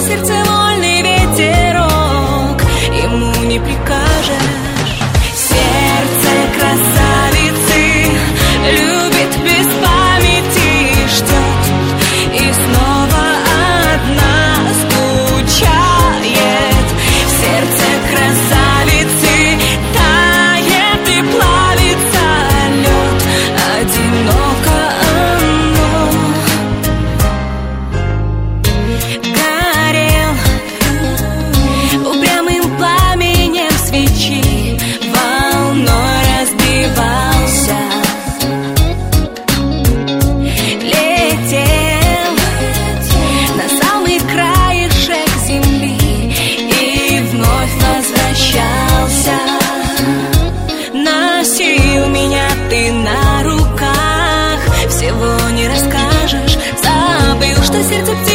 serce сердце птица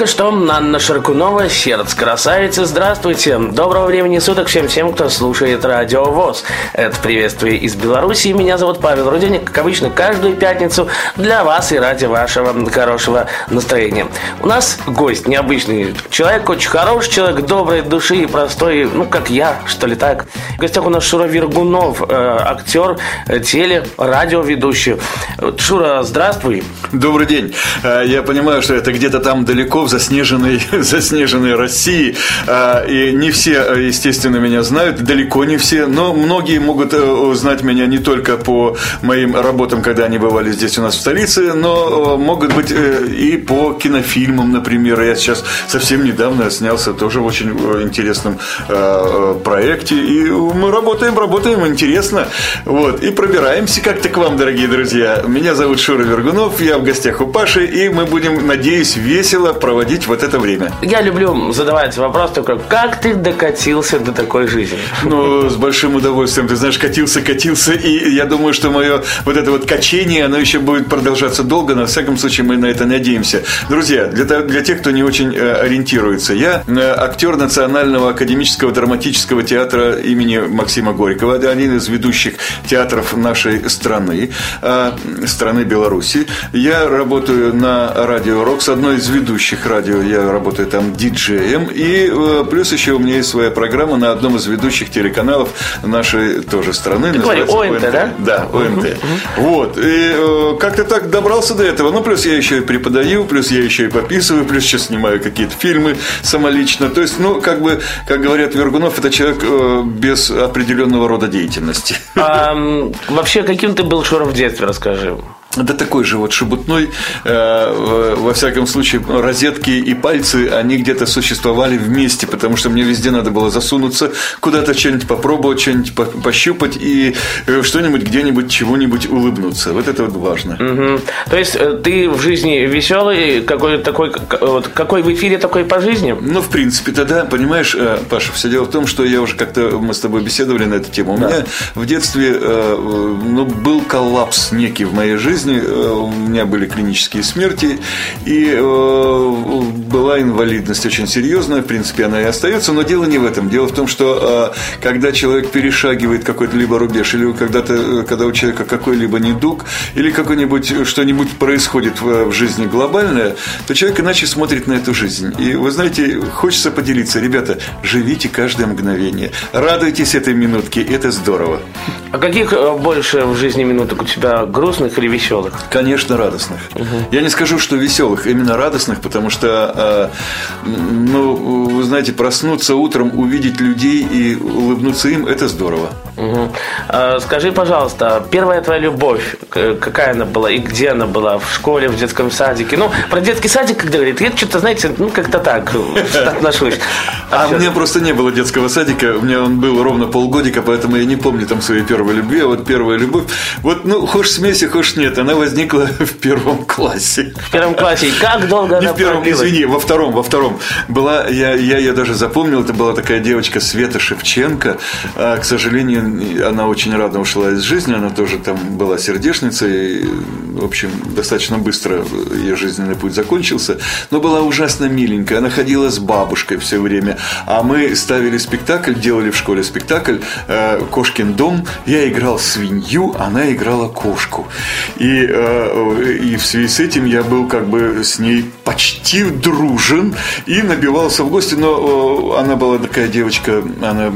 Только что Анна Шаркунова, сердце красавицы. Здравствуйте. Доброго времени суток всем тем, кто слушает Радио ВОЗ. Это приветствие из Беларуси. Меня зовут Павел Руденик. Как обычно, каждую пятницу для вас и ради вашего хорошего настроения. У нас гость необычный. Человек очень хороший, человек доброй души и простой, ну, как я, что ли так. В гостях у нас Шура Вергунов, э, актер, э, теле, радиоведущий. Шура, здравствуй. Добрый день. Э, Я понимаю, что это где-то там далеко заснеженной, заснеженной России. Э, И не все, естественно, меня знают, далеко не все, но многие могут э, узнать меня не только по моим работам, когда они бывали здесь у нас в столице, но э, могут быть э, и по кинофильмам, например. Я сейчас совсем недавно снялся тоже в очень интересном проекте. И мы работаем, работаем, интересно. Вот. И пробираемся как-то к вам, дорогие друзья. Меня зовут Шура Вергунов, я в гостях у Паши, и мы будем, надеюсь, весело проводить вот это время. Я люблю задавать вопрос такой, как ты докатился до такой жизни? Ну, с большим удовольствием. Ты знаешь, катился, катился, и я думаю, что мое вот это вот качение, оно еще будет продолжаться долго, но, во всяком случае, мы на это надеемся. Друзья, для, для тех, кто не очень э, ориентируется, я э, актер Национального академического драматического театра имени Максима Горького, один из ведущих театров нашей страны, э, страны Беларуси. Я работаю на радио Рокс, одной из ведущих радио, я работаю там диджеем, и э, плюс еще у меня есть своя программа на одном из ведущих телеканалов нашей тоже страны. говори, называется ОНТ, да? Да, ОНТ. Вот, и э, как-то так добрался до этого, ну, плюс я еще и преподаю, плюс я еще и пописываю, плюс сейчас снимаю какие-то фильмы самолично, то есть, ну, как бы, как говорят Вергунов, это человек э, без определенного рода деятельности. А, вообще, каким ты был Шура в детстве, расскажи. Да такой же вот шебутной, э, во всяком случае, розетки и пальцы, они где-то существовали вместе, потому что мне везде надо было засунуться, куда-то что-нибудь попробовать, что-нибудь по- пощупать и э, что-нибудь где-нибудь, чего-нибудь улыбнуться. Вот это вот важно. Мгм. То есть э, ты в жизни веселый, какой такой, вот какой в эфире, такой по жизни? Ну, в принципе, тогда, понимаешь, э, Паша, все дело в том, что я уже как-то, мы с тобой беседовали на эту тему. У меня в детстве э, ну, был коллапс некий в моей жизни. Э, У меня были клинические смерти, и э, была инвалидность очень серьезная. В принципе, она и остается. Но дело не в этом. Дело в том, что э, когда человек перешагивает какой-то либо рубеж, или когда-то, когда у человека какой-либо недуг, или какой-нибудь что-нибудь происходит в, жизни глобальное, то человек иначе смотрит на эту жизнь. И вы знаете, хочется поделиться, ребята, живите каждое мгновение, радуйтесь этой минутке, это здорово. А каких больше в жизни минуток у тебя, грустных или веселых? Конечно, радостных. Я не скажу, что веселых, именно радостных, потому что, э, ну, вы знаете, проснуться утром, увидеть людей и улыбнуться им, это здорово. Мгм. А, Скажи, пожалуйста, первая твоя любовь, какая она была и где она была? В школе, в детском садике? Ну, про детский садик, когда говорит, я что-то, знаете, ну, как-то так э, отношусь. А всё- у меня просто не было детского садика, у меня он был ровно полгодика, поэтому я не помню там своей первой любви, а вот первая любовь, вот, ну, хочешь смейся, хочешь нет, она возникла в первом классе. В первом классе. И как долго Не она в первом, продлилась? извини, во втором, во втором. Была, я, я ее даже запомнил, это была такая девочка Света Шевченко. А, к сожалению, она очень рано ушла из жизни, она тоже там была сердечницей. В общем, достаточно быстро ее жизненный путь закончился. Но была ужасно миленькая. Она ходила с бабушкой все время. А мы ставили спектакль, делали в школе спектакль э, «Кошкин дом». Я играл свинью, она играла кошку. И, э, и в связи с этим я был как бы с ней почти дружен и набивался в гости, но э, она была такая девочка, она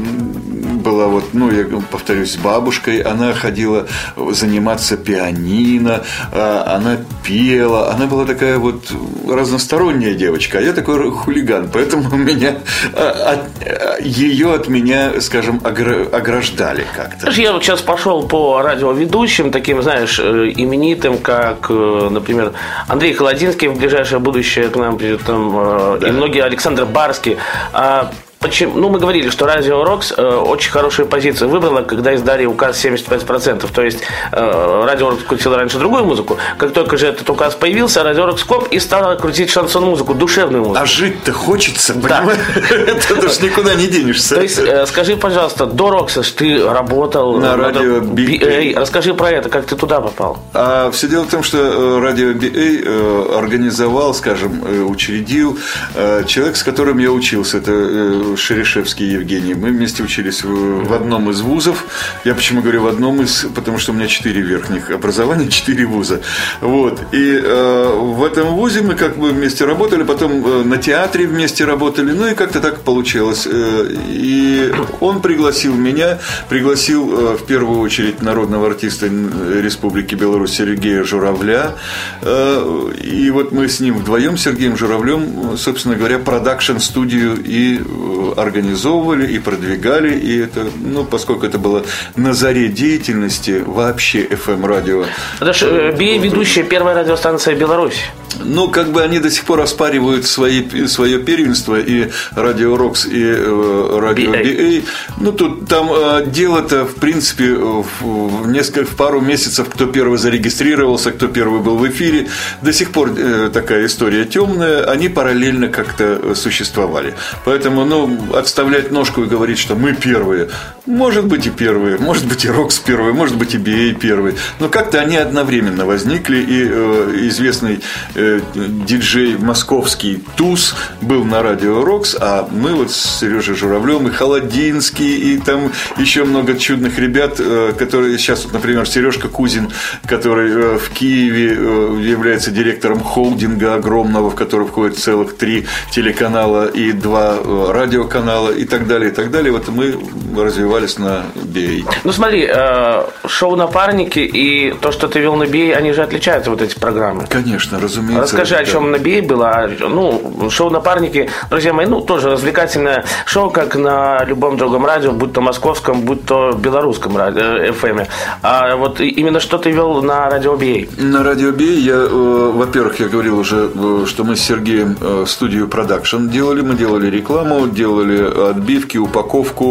была вот, ну, я повторюсь, бабушкой, она ходила заниматься пианино, э, она пела, она была такая вот разносторонняя девочка, а я такой хулиган, поэтому меня, э, от- ее от меня, скажем, огра- ограждали как-то. Я вот сейчас пошел по радиоведущим, таким, знаешь, э, именитым, как, э, например, Андрей Холодинский в ближайшее будущее к нам придет, там, э, и многие, Александр Барский. А почему, ну, мы говорили, что Радио Рокс э, очень хорошую позицию выбрала, когда издали указ 75%. То есть э, Радио Рокс крутил раньше другую музыку. Как только же этот указ появился, Радио Рокс коп и стала крутить шансон-музыку, душевную музыку. А жить-то хочется, понимаешь? Это ж никуда не денешься. То есть, э, скажи, пожалуйста, до Рокса ты работал На э, радио БА. БА. Расскажи про это, как ты туда попал. А все дело в том, что э, радио BA э, организовал, скажем, э, учредил э, человек, с которым я учился. Это э, Шерешевский Евгений. Мы вместе учились в, в одном из вузов. Я почему говорю в одном из, потому что у меня четыре верхних образования, четыре вуза. Вот. И э, в этом вузе мы как бы вместе работали, потом э, на театре вместе работали, ну и как-то так получилось. Э, И он пригласил меня, пригласил э, в первую очередь народного артиста Республики Беларусь Сергея Журавля. Э, И вот мы с ним вдвоем, Сергеем Журавлем, собственно говоря, продакшн-студию и э, организовывали и продвигали, и это, ну, поскольку это было на заре деятельности вообще FM-радио. Это же BA ведущая первая радиостанция Беларуси. Ну, как бы они до сих пор оспаривают свои, свое первенство и Радио Рокс, и э, Радио BA. BA. Ну, тут там э, дело-то, в принципе, в, в несколько, в пару месяцев, кто первый зарегистрировался, кто первый был в эфире. До сих пор э, такая история темная. Они параллельно как-то существовали. Поэтому, ну, отставлять ножку и говорить, что мы первые. Может быть и первые, может быть и Рокс первый, может быть и BA первый. Но как-то они одновременно возникли, и э, известный э, диджей московский Туз был на радио Рокс, а мы вот с Сережей Журавлем и Холодинский, и там еще много чудных ребят, э, которые сейчас, вот, например, Сережка Кузин, который э, в Киеве э, является директором холдинга огромного, в который входит целых три телеканала и два э, радиоканала и так далее, и так далее. Вот мы развивались на BA. Ну смотри, э, шоу «Напарники» и то, что ты вел на BA, они же отличаются, вот эти программы. Конечно, разумеется. Расскажи, о чем на BA было. Ну, шоу «Напарники», друзья мои, ну, тоже развлекательное шоу, как на любом другом радио, будь то московском, будь то белорусском радио, э, FM. А вот именно что ты вел на радио BA? На радио Би я, э, во-первых, я говорил уже, э, что мы с Сергеем э, студию продакшн делали, мы делали рекламу, делали отбивки, упаковку,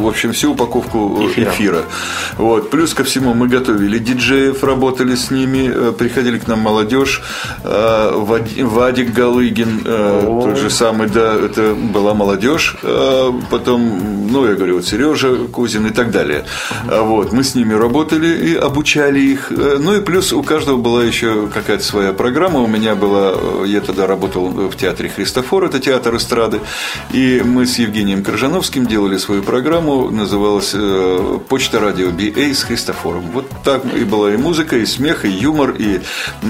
э, в общем, всю упаковку Эфира. эфира. Вот. Плюс ко всему мы готовили диджеев, работали с ними, приходили к нам молодежь, Вадик Галыгин, э, тот же самый, да, это была молодежь, э, потом, ну, я говорю, вот Сережа Кузин и так далее. А Вот, мы с ними работали и обучали их. Э, Ну и плюс у каждого была еще какая-то своя программа. У меня была, э, я тогда работал в театре Христофор, это театр эстрады, и мы с Евгением Крыжановским делали свою программу, называлась э, «Почта радио BA с Христофором». Вот так и была и музыка, и смех, и юмор, и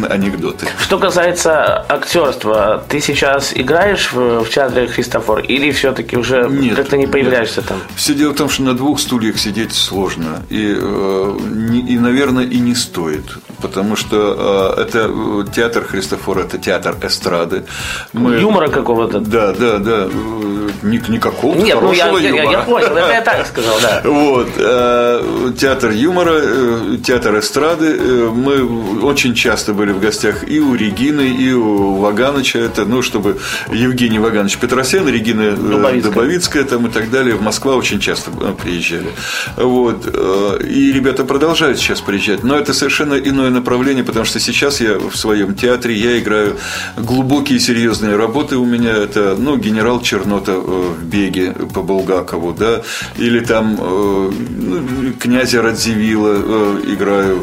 анекдоты. Что касается актерства, ты сейчас играешь в, в театре Христофор или все-таки уже Нет, как-то не появляешься там? Все дело в том, что на двух стульях сидеть сложно. И, э, не- и наверное, и не стоит. Потому что э, это э, театр Христофора, это театр эстрады. Мы- Юмора какого-то? Да, да, да. э, Ни, никакого Нет, ну я, хорошего я- я- юмора. я понял, это я так сказал, да. Вот, э, театр юмора, э, театр эстрады. Э, Мы очень часто были в гостях и у Регины, и у Ваганыча. Это, ну, чтобы Евгений Ваганович Петросян, Регина э, Дубовицкая. Дубовицкая там и так далее. В Москва очень часто э, приезжали. Вот. э, И ребята продолжают сейчас приезжать. Но это совершенно иное направление, потому что сейчас я в своем театре, я играю глубокие серьезные работы у меня. Это, ну, генерал Чернота в беге по Булгакову, да, или там ну, князя Радзивилла играю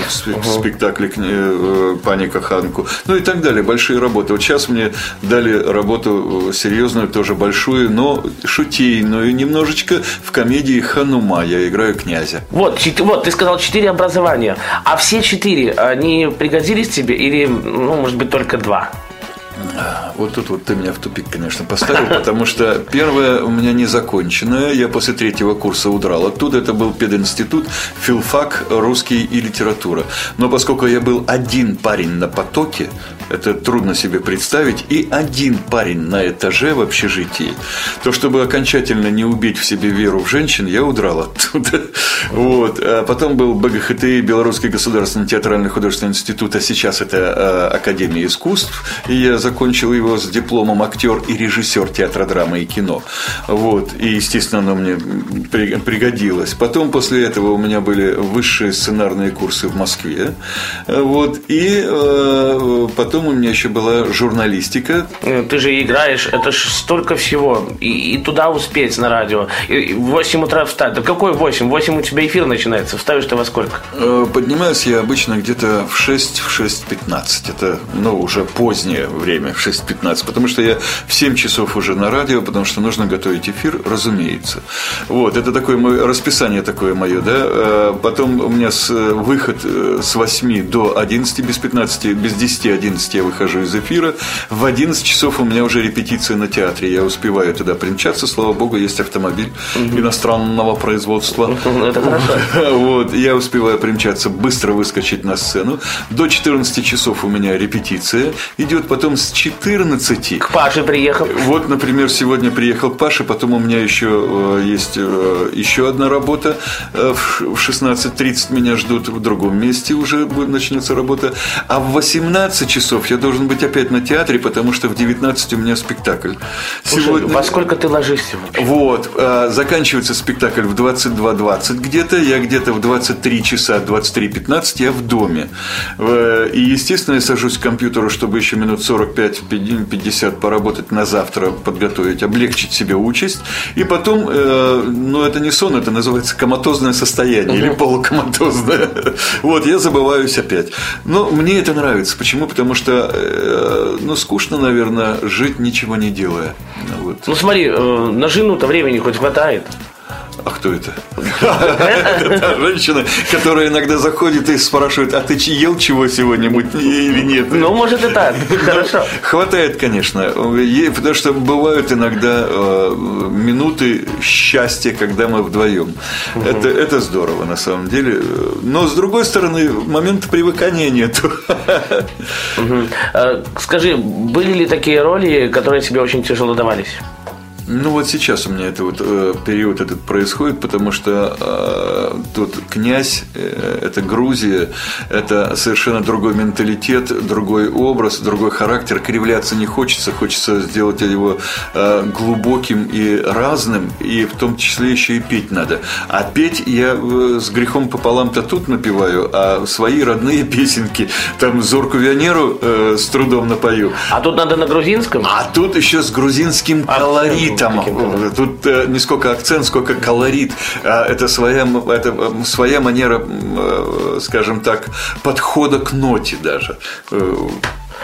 в- в спе- в спектакле кня- э, Пани Каханку, ну и так далее, большие работы. Вот сейчас мне дали работу э, серьезную, тоже большую, но шутейную немножечко в комедии «Ханума». Я играю князя. Вот, вот, ты сказал четыре образования. А все четыре, они пригодились тебе или, ну, может быть, только два? Вот тут вот ты меня в тупик, конечно, поставил, потому что первое у меня незаконченное. Я после третьего курса удрал оттуда. Это был пединститут, филфак, русский и литература. Но поскольку я был один парень на потоке, это трудно себе представить, и один парень на этаже в общежитии, то чтобы окончательно не убить в себе веру в женщин, я удрал оттуда. Вот. А потом был БГХТИ, Белорусский государственный театральный художественный институт, а сейчас это э, Академия искусств. И я закончил его с дипломом актер и режиссер театра драмы и кино. Вот. И, естественно, оно мне при- пригодилось. Потом после этого у меня были высшие сценарные курсы в Москве. Вот. И э, потом у меня еще была журналистика. Э, Ты же играешь, это ж столько всего. И, и туда успеть на радио. И, и в 8 утра встать. Да какой 8? 8 у тебя эфир начинается. Вставишь ты во сколько? Э, Поднимаюсь я обычно где-то в 6, в 6.15. Это, ну, уже позднее время, в 6.15. Потому что я в 7 часов уже на радио, потому что нужно готовить эфир, разумеется. Вот, это такое мое расписание такое мое, да. Э, Потом у меня с, выход с 8 до 11, без 15, без 10-11 10 я выхожу из эфира. В 11 часов у меня уже репетиция на театре. Я успеваю туда примчаться. Слава богу, есть автомобиль иностранного производства. Это хорошо. Вот, я успеваю примчаться, быстро выскочить на сцену. До 14 часов у меня репетиция идет, потом с 14 К Паше приехал. вот, например, сегодня приехал к Паше, потом у меня еще э, есть э, еще одна работа. Э, в в 16.30 меня ждут в другом месте уже начнется работа. А в 18 часов я должен быть опять на театре, потому что в 19 у меня спектакль. Слушай, во сколько ты ложишься вообще? Вот, э, заканчивается спектакль в 22.20 где-то, я где-то в 23 часа, 23.15 я в доме. Э, И, естественно, я сажусь к компьютеру, чтобы еще минут 45-50 поработать на завтра, подготовить, облегчить себе участь. И потом, э, ну, это не сон, это называется коматозное состояние или полукоматозное. Вот, я забываюсь опять. Но мне это нравится. Почему? Потому что, э, ну, скучно, наверное, жить ничего не делая. Вот. Ну смотри, э, на жену-то времени хоть хватает. А кто это? Та женщина, которая иногда заходит и спрашивает, а ты ел чего сегодня-нибудь или нет? Ну, может и так. Хорошо. Хватает, конечно. Потому что бывают иногда э, минуты счастья, когда мы вдвоем. Это, это здорово, на самом деле. Но, с другой стороны, момента привыкания. Мгм. Э, Скажи, были ли такие роли, которые тебе очень тяжело давались? Ну вот сейчас у меня это вот э, период этот происходит, потому что э, тут князь, э, это Грузия, это совершенно другой менталитет, другой образ, другой характер. Кривляться не хочется, хочется сделать его э, глубоким и разным, и в том числе еще и петь надо. А петь я э, с грехом пополам-то тут напеваю, а свои родные песенки, там Зорку Вионеру э, с трудом напою. А тут надо на грузинском? А тут еще с грузинским колоритом. Каким-то. Тут э, не сколько акцент, сколько колорит. А, Это своя, это своя манера, э, скажем так, подхода к ноте даже. Э,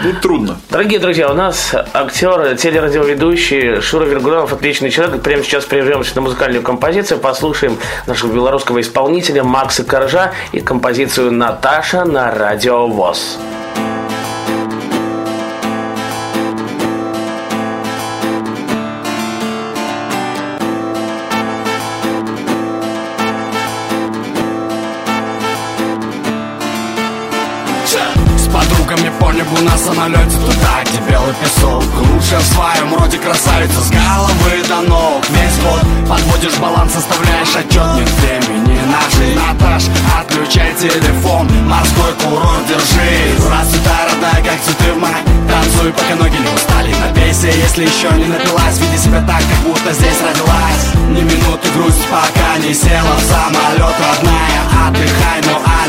Ну, трудно. Дорогие друзья, у нас актер, телерадиоведущий Шура Вергунов, отличный человек. Прямо сейчас прервемся на музыкальную композицию, послушаем нашего белорусского исполнителя Макса Коржа и композицию «Наташа» на радио ВОЗ. Лучше в своем роде красавица С головы до ног. Весь год подводишь баланс Составляешь отчет Нет времени на жизнь. Наташ, отключай телефон. Морской курорт держи. Расцветай, родная, как цветы в май Танцуй, пока ноги не устали. Напейся, если еще не напилась. Веди себя так, как будто здесь родилась. Ни минуты грусть, пока не села в самолет Родная, отдыхай, ну а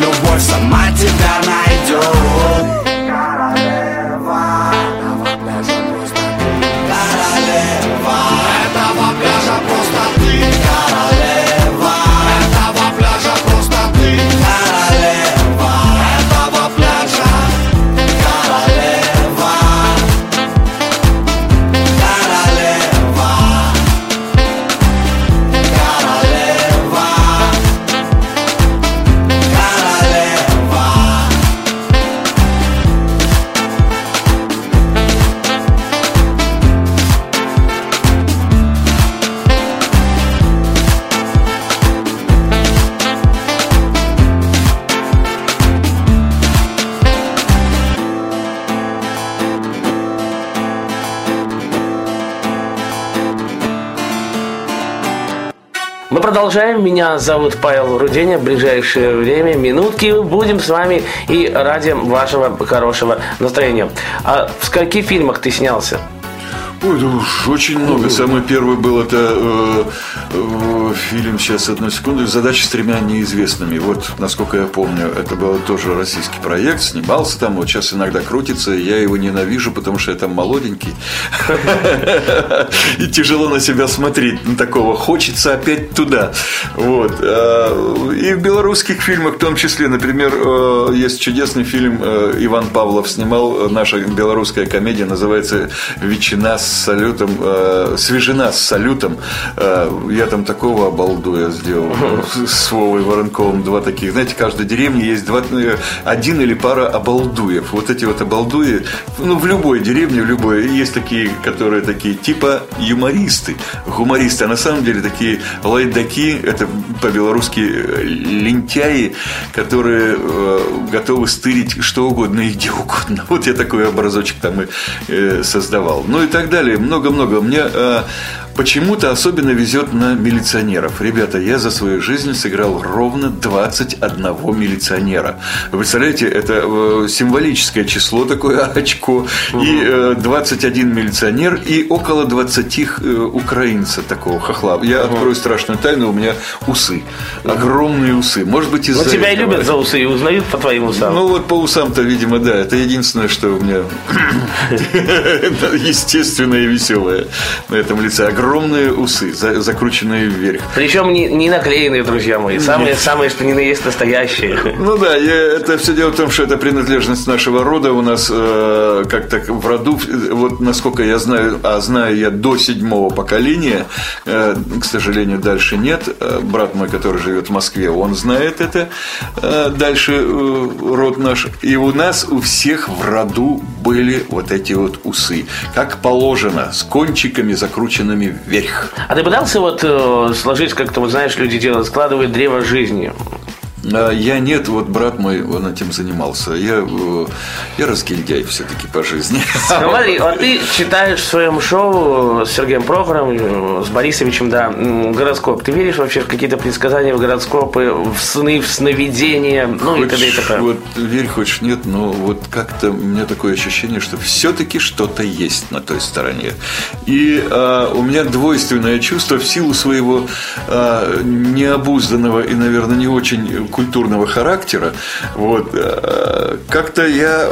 Мы продолжаем. Меня зовут Павел Руденя. В ближайшее время, минутки, будем с вами и ради вашего хорошего настроения. А в скольких фильмах ты снялся? Ой, да уж очень много. Самый первый был это э, э, фильм, сейчас одну секунду, «Задача с тремя неизвестными». Вот, насколько я помню, это был тоже российский проект, снимался там, вот сейчас иногда крутится, я его ненавижу, потому что я там молоденький. И тяжело на себя смотреть, на такого. Хочется опять туда. Вот. А, И в белорусских фильмах в том числе, например, э, есть чудесный фильм, э, Иван Павлов снимал, э, наша белорусская комедия, называется «Ветчина с с салютом, э, свежена с салютом. Э, я там такого обалдуя сделал. С Вовой Воронковым два таких. Знаете, в каждой деревне есть два, э, один или пара обалдуев. Вот эти вот обалдуи, ну, в любой деревне, в любой, есть такие, которые такие типа юмористы, гумористы, а на самом деле такие лайдаки, это по-белорусски э, лентяи, которые э, готовы стырить что угодно и где угодно. Вот я такой образочек там и э, создавал. Ну и так далее. Много-много. Мне э, почему-то особенно везет на милиционеров. Ребята, я за свою жизнь сыграл ровно 21 милиционера. Вы представляете, это э, символическое число такое очко. И э, 21 милиционер и около 20 э, украинца такого хохла. Я открою страшную тайну, у меня усы. Огромные усы. Может быть, из-за Ну, тебя и этого. любят за усы и узнают по твоим усам. Ну вот по усам-то, видимо, да. Это единственное, что у меня естественное и веселое на этом лице. Огромные усы, за- закрученные вверх. Причем не, не наклеенные, друзья мои. Самые, самые, что ни на есть настоящие. Ну да, я- это все дело в том, что это принадлежность нашего рода. У нас э, как-то в роду, вот насколько я знаю, а знаю я до седьмого поколения, э, к сожалению, дальше нет. Э, Брат мой, который живет в Москве, он знает это. Э, дальше э, род наш. И у нас у всех в роду были вот эти вот усы. Как положено, с кончиками закрученными вверх. А ты пытался вот э, сложить как-то, вот знаешь, люди делают, складывают древо жизни. А, Я нет, вот брат мой, он этим занимался. Я, э, я разгильдяй все-таки по жизни. Смотри, вот ты читаешь в своем шоу с Сергеем Прохором, э, с Борисовичем, да, гороскоп. Ты веришь вообще в какие-то предсказания в гороскопы, в сны, в сновидения, ну и т.д. и Хочешь, т.п. вот верь, хочешь нет, но вот как-то у меня такое ощущение, что все-таки что-то есть на той стороне. И а, у меня двойственное чувство в силу своего а, необузданного и, наверное, не очень культурного характера. Вот, а, как-то я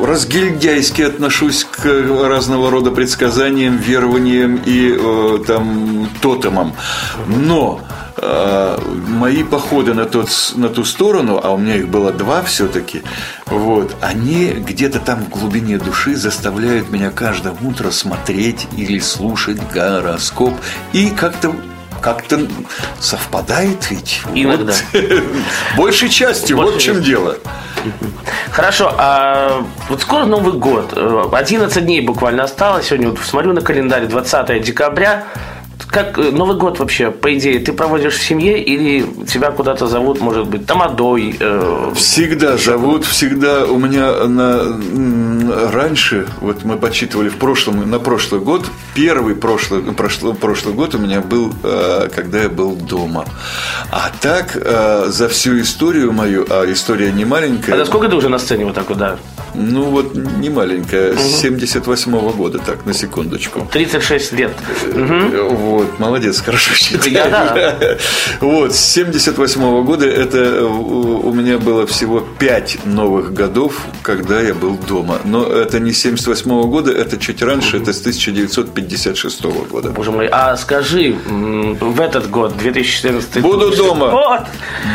разгильдяйски отношусь к разного рода предсказаниям, верованиям и э, там тотемам. Но э, мои походы на, тот, на ту сторону, а у меня их было два все-таки, вот, они где-то там в глубине души заставляют меня каждое утро смотреть или слушать гороскоп. И как-то как-то совпадает ведь. Иногда. Вот. Большей частью, вот в чем дело. Хорошо, а вот скоро Новый год. Э, 11 дней буквально осталось. Сегодня вот смотрю на календарь 20 декабря. Как э, Новый год вообще, по идее, ты проводишь в семье или тебя куда-то зовут, может быть, тамадой? э, Всегда зовут, всегда у меня на, раньше, вот мы подсчитывали в прошлом, на прошлый год, первый прошлый, прошлый, прошлый год у меня был, э, когда я был дома. А так, э, за всю историю мою, а история не маленькая, А сколько ты уже на сцене вот так вот, да? Ну вот не маленькая, с 78 года, так, на секундочку. 36 лет. Э, Вот, молодец, хорошо считаешь. Я да. Вот, с 78 года это э, у меня было всего 5 новых годов, когда я был дома. Но это не с 78 года, это чуть раньше, это с 1956 года. Боже мой, а скажи, в этот год, 2014 Буду дома. Вот.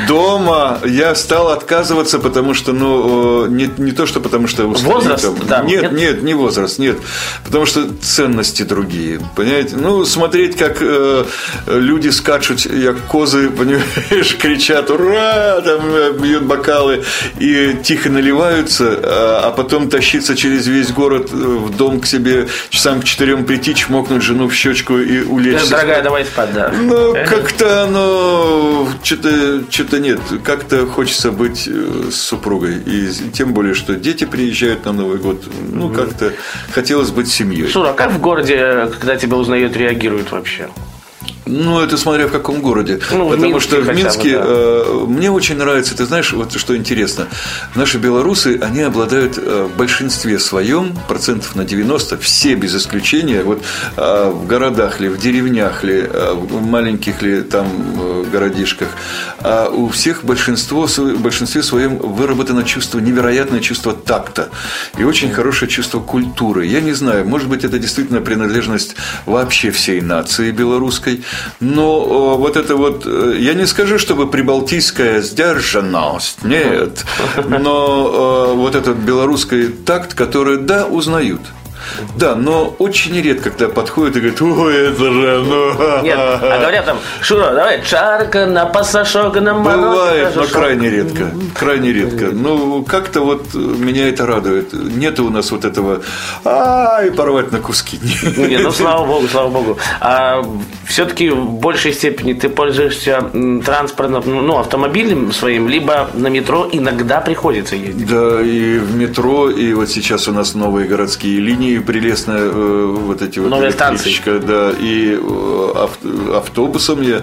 Дома я стал отказываться, потому что, ну, э, не, не то, что потому что устаю Возраст, там. да, Нет, нет? нет, не возраст, нет. Потому что ценности другие, понимаете? Ну, смотреть, как э, люди скачут, як козы, понимаешь, кричат «Ура!», там э, бьют бокалы и тихо наливаются, а, а потом тащиться через весь город э, в дом к себе, часам к четырем прийти, чмокнуть жену в щечку и улечься. Дорогая, давай спать, да. Ну, как-то оно что-то, что-то нет. Как-то хочется быть э, с супругой. И тем более, что дети приезжают на Новый год. Ну, как-то хотелось быть семьей. Шура, а как в городе, когда тебя узнают, реагируют вообще? Ну, это смотря в каком городе. Ну, Потому Минске что в хотя бы, Минске да. э, мне очень нравится, ты знаешь, вот что интересно. Наши белорусы, они обладают э, в большинстве своем, процентов на 90, все без исключения, вот э, в городах ли, в деревнях ли, э, в маленьких ли там э, городишках, у всех большинство, в большинстве своем выработано чувство, невероятное чувство такта и очень хорошее чувство культуры. Я не знаю, может быть, это действительно принадлежность вообще всей нации белорусской, но вот это вот, э, я не скажу, чтобы прибалтийская сдержанность, нет, но вот этот белорусский такт, который, да, узнают. Да, но очень редко, когда подходит и говорит, ой, это же, ну... Нет, а говорят там, Шура, давай, чарка на пасашок, на мороз. Бывает, но крайне редко. Крайне редко. Ну, как-то вот меня это радует. Нет у нас вот этого ай, порвать на куски. Не, ну слава богу, слава богу. А все-таки в большей степени ты пользуешься м, транспортом, ну, автомобилем своим, либо на метро иногда приходится ездить. Да, и в метро, и вот сейчас у нас новые городские линии прелестные, э, вот эти вот Новые электричка, да, и э, ав- автобусом я,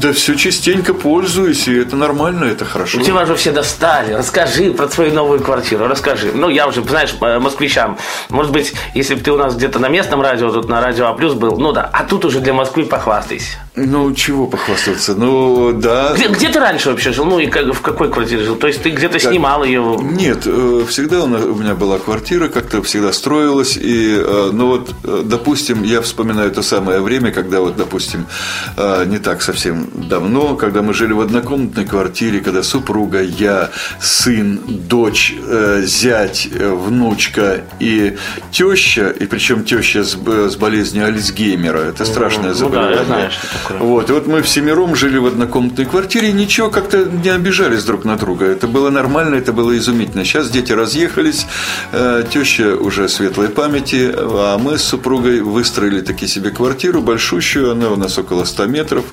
да, все частенько пользуюсь, и это нормально, это хорошо. Тебя же все достали. Расскажи про свою новую квартиру. Расскажи. Ну, я уже, знаешь, э, москвичам. Может быть, если бы ты у нас где-то на местном радио, тут на радио А плюс был, ну да. А тут уже для Москвы похвастайся. Ну, чего похвастаться? Ну, да. Где, где ты раньше вообще жил? Ну, и как- в какой квартире жил? То есть ты где-то снимал ее? Нет, э, всегда у, нас- у меня была квартира, как-то всегда строилась. И, э, ну вот, э, допустим, я вспоминаю то самое время, когда вот, допустим, не так совсем давно, когда мы жили в однокомнатной квартире, когда супруга, я, сын, дочь, зять, внучка и теща, и причем теща с, с болезнью Альцгеймера. Это страшное Ну да, заболевание. я знаю, что. Вот, и вот мы всемиром жили в однокомнатной квартире, и ничего как-то не обижались друг на друга. Это было нормально, это было изумительно. Сейчас дети разъехались, э, теща уже светлой памяти, а мы с супругой выстроили таки себе квартиру большущую, она у нас около 100 метров.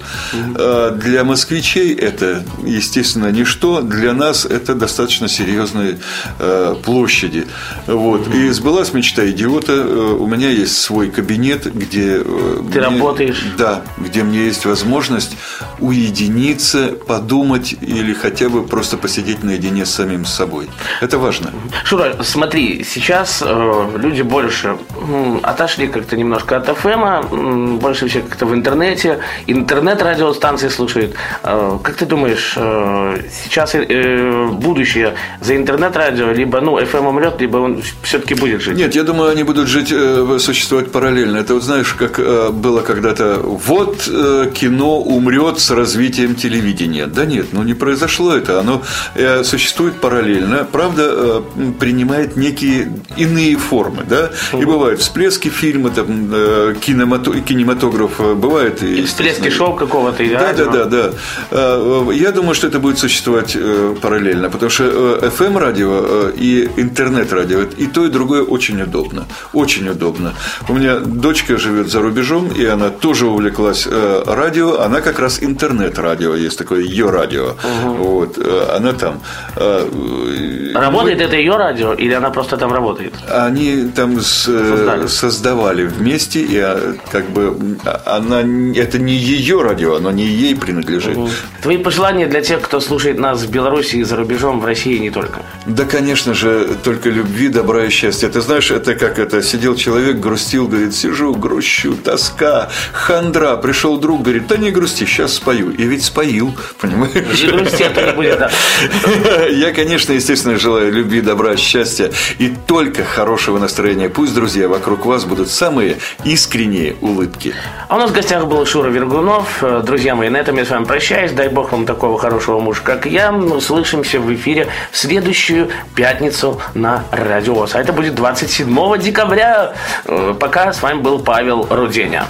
Э, Для москвичей это, естественно, ничто, для нас это достаточно серьезные э, площади. Вот. И сбылась мечта идиота. У меня есть свой кабинет, где... Ты мне- работаешь? да, где мне есть возможность уединиться, подумать или хотя бы просто посидеть наедине с самим собой. Это важно. Шура, смотри, сейчас э, люди больше м, отошли как-то немножко от ФМ, м, больше все как-то в интернете, интернет-радиостанции слушают. Э, как ты думаешь, э, сейчас э, будущее за интернет-радио, либо, ну, ФМ умрет, либо он все-таки будет жить? Нет, я думаю, они будут жить, э, существовать параллельно. Это вот знаешь, как э, было когда-то, вот э, кино умрет с развитием телевидения. Да нет, ну не произошло это. Оно э, существует параллельно, правда, э, принимает некие иные формы, да. И бывают всплески фильма, там, э, кинемато- кинематограф, бывает И всплески шоу какого-то, Да, да, да, да. Я думаю, что это будет существовать параллельно, потому что FM радио э, и интернет-радио и то, и другое очень удобно. Очень удобно. У меня дочка живет за рубежом, и она тоже увлеклась радио. Она как раз интернет-радио, есть такое ее радио. Вот, э, она там. Э, Работает это ее радио, или она просто там работает? Они там с- э, Создали. создавали вместе, и а, как бы она это не ее радио, оно не ей принадлежит. Твои пожелания для тех, кто слушает нас в Беларуси и за рубежом, в России не только. Да, конечно же, только любви, добра и счастья. Ты знаешь, это как это, сидел человек, грустил, говорит, сижу, грущу, тоска, хандра. Пришел друг, говорит, да не грусти, сейчас спою. И ведь споил, понимаешь? И грусти это не будет, да. Я, конечно, естественно, желаю любви, добра, счастья и только хорошего настроения. Пусть, друзья, вокруг вас будут самые искренние улыбки. А у нас в гостях был Шура Вергунов. Друзья мои, на этом я с вами прощаюсь. Дай бог вам такого хорошего мужа, как я. Услышимся в эфире в следующую пятницу на Радио. А это будет 27 декабря. Э, Пока с вами был Павел Руденя.